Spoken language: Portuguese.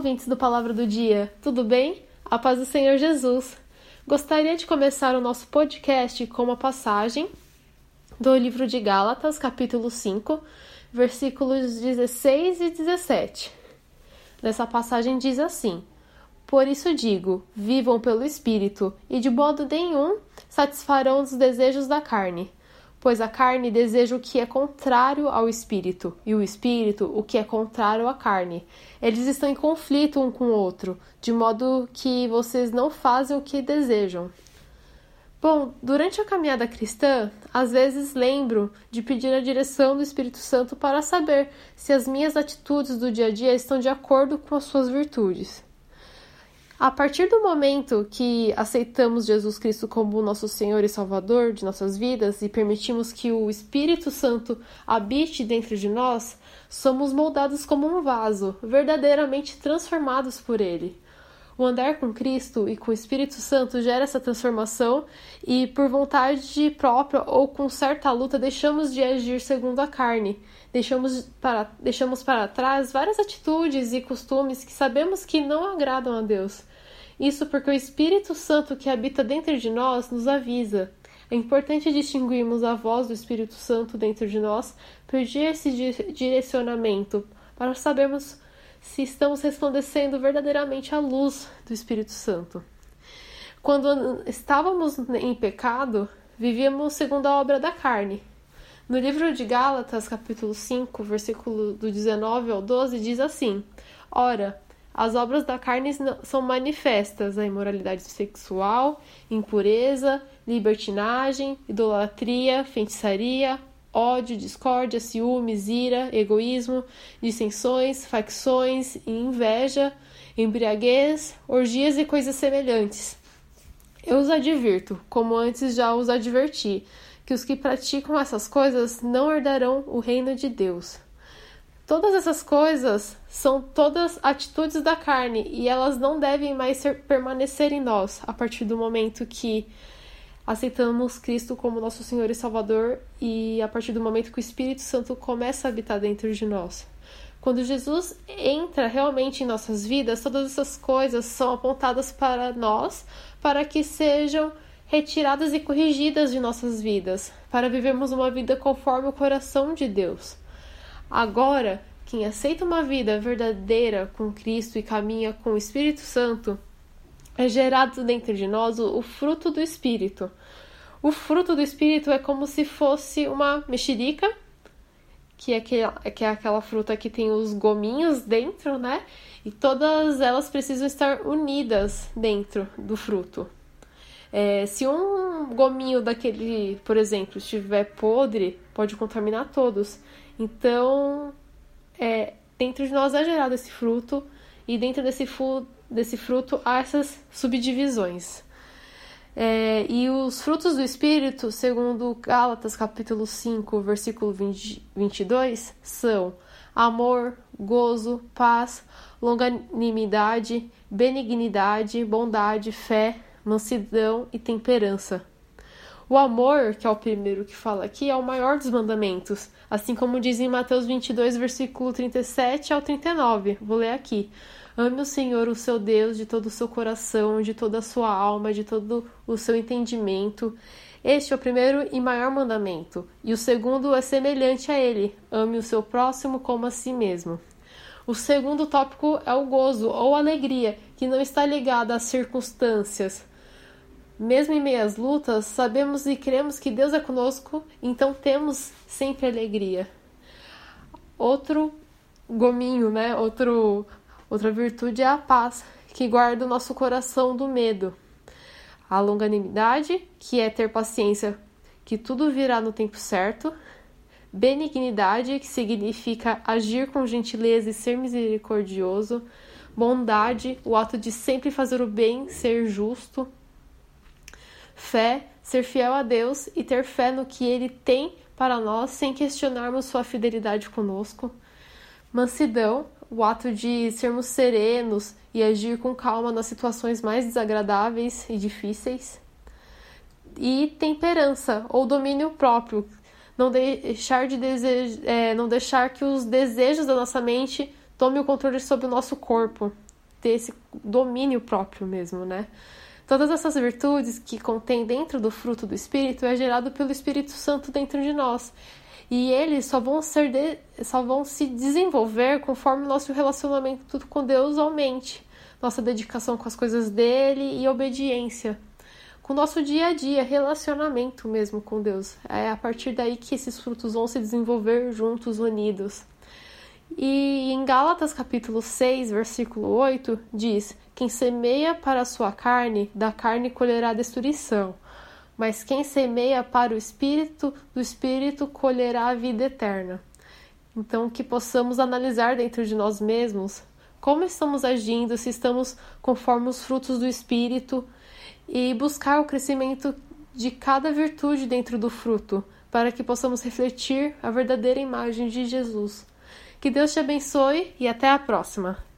ouvintes do Palavra do Dia, tudo bem? A paz do Senhor Jesus. Gostaria de começar o nosso podcast com uma passagem do livro de Gálatas, capítulo 5, versículos 16 e 17. Nessa passagem diz assim: Por isso digo, vivam pelo Espírito, e de modo nenhum satisfarão os desejos da carne pois a carne deseja o que é contrário ao espírito, e o espírito o que é contrário à carne. Eles estão em conflito um com o outro, de modo que vocês não fazem o que desejam. Bom, durante a caminhada cristã, às vezes lembro de pedir a direção do Espírito Santo para saber se as minhas atitudes do dia a dia estão de acordo com as suas virtudes. A partir do momento que aceitamos Jesus Cristo como nosso Senhor e Salvador de nossas vidas e permitimos que o Espírito Santo habite dentro de nós, somos moldados como um vaso, verdadeiramente transformados por Ele. O andar com Cristo e com o Espírito Santo gera essa transformação e, por vontade própria ou com certa luta, deixamos de agir segundo a carne. Deixamos para, deixamos para trás várias atitudes e costumes que sabemos que não agradam a Deus. Isso porque o Espírito Santo que habita dentro de nós nos avisa. É importante distinguirmos a voz do Espírito Santo dentro de nós, pedir esse direcionamento para sabermos se estamos resplandecendo verdadeiramente à luz do Espírito Santo. Quando estávamos em pecado, vivíamos segundo a obra da carne. No livro de Gálatas, capítulo 5, versículo do 19 ao 12, diz assim: Ora, as obras da carne são manifestas: a imoralidade sexual, impureza, libertinagem, idolatria, feitiçaria, ódio, discórdia, ciúmes, ira, egoísmo, dissensões, facções e inveja, embriaguez, orgias e coisas semelhantes. Eu os advirto, como antes já os adverti, que os que praticam essas coisas não herdarão o reino de Deus. Todas essas coisas são todas atitudes da carne e elas não devem mais ser, permanecer em nós a partir do momento que aceitamos Cristo como nosso Senhor e Salvador e a partir do momento que o Espírito Santo começa a habitar dentro de nós. Quando Jesus entra realmente em nossas vidas, todas essas coisas são apontadas para nós para que sejam retiradas e corrigidas de nossas vidas, para vivermos uma vida conforme o coração de Deus. Agora, quem aceita uma vida verdadeira com Cristo e caminha com o Espírito Santo, é gerado dentro de nós o, fruto do Espírito. O fruto do Espírito é como se fosse uma mexerica, que é, aquela, que é aquela fruta que tem os gominhos dentro, né? E todas elas precisam estar unidas dentro do fruto. É, se um gominho daquele, por exemplo, estiver podre, pode contaminar todos. Então, é, dentro de nós é gerado esse fruto, e dentro desse, fu desse fruto há essas subdivisões. É, e os frutos do Espírito, segundo Gálatas capítulo 5, versículo 20, 22, são amor, gozo, paz, longanimidade, benignidade, bondade, fé, mansidão e temperança. O amor, que é o primeiro que fala aqui, é o maior dos mandamentos, assim como diz em Mateus 22, versículo 37 ao 39. Vou ler aqui. Ame o Senhor, o seu Deus, de todo o seu coração, de toda a sua alma, de todo o seu entendimento. Este é o primeiro e maior mandamento, e o segundo é semelhante a ele: ame o seu próximo como a si mesmo. O segundo tópico é o gozo ou alegria, que não está ligado às circunstâncias, mesmo em meio às lutas, sabemos e cremos que Deus é conosco, então temos sempre alegria. Outro gominho, né? Outro, outra virtude é a paz, que guarda o nosso coração do medo. A longanimidade, que é ter paciência, que tudo virá no tempo certo. Benignidade, que significa agir com gentileza e ser misericordioso. Bondade, o ato de sempre fazer o bem, ser justo fé, ser fiel a Deus e ter fé no que Ele tem para nós sem questionarmos sua fidelidade conosco. Mansidão, o ato de sermos serenos e agir com calma nas situações mais desagradáveis e difíceis. E temperança, ou domínio próprio, não deixar, de é, não deixar que os desejos da nossa mente tomem o controle sobre o nosso corpo. ter esse domínio próprio mesmo, né? Todas essas virtudes que contém dentro do fruto do Espírito é gerado pelo Espírito Santo dentro de nós. E eles só vão, ser de, só vão se desenvolver conforme nosso relacionamento com Deus aumente, nossa dedicação com as coisas dele e obediência com o nosso dia a dia, relacionamento mesmo com Deus. É a partir daí que esses frutos vão se desenvolver juntos, unidos. E em Gálatas capítulo 6, versículo 8, diz: Quem semeia para a sua carne, da carne colherá destruição. Mas quem semeia para o espírito, do espírito colherá a vida eterna. Então, que possamos analisar dentro de nós mesmos como estamos agindo, se estamos conforme os frutos do espírito e buscar o crescimento de cada virtude dentro do fruto, para que possamos refletir a verdadeira imagem de Jesus. Que Deus te abençoe e até a próxima!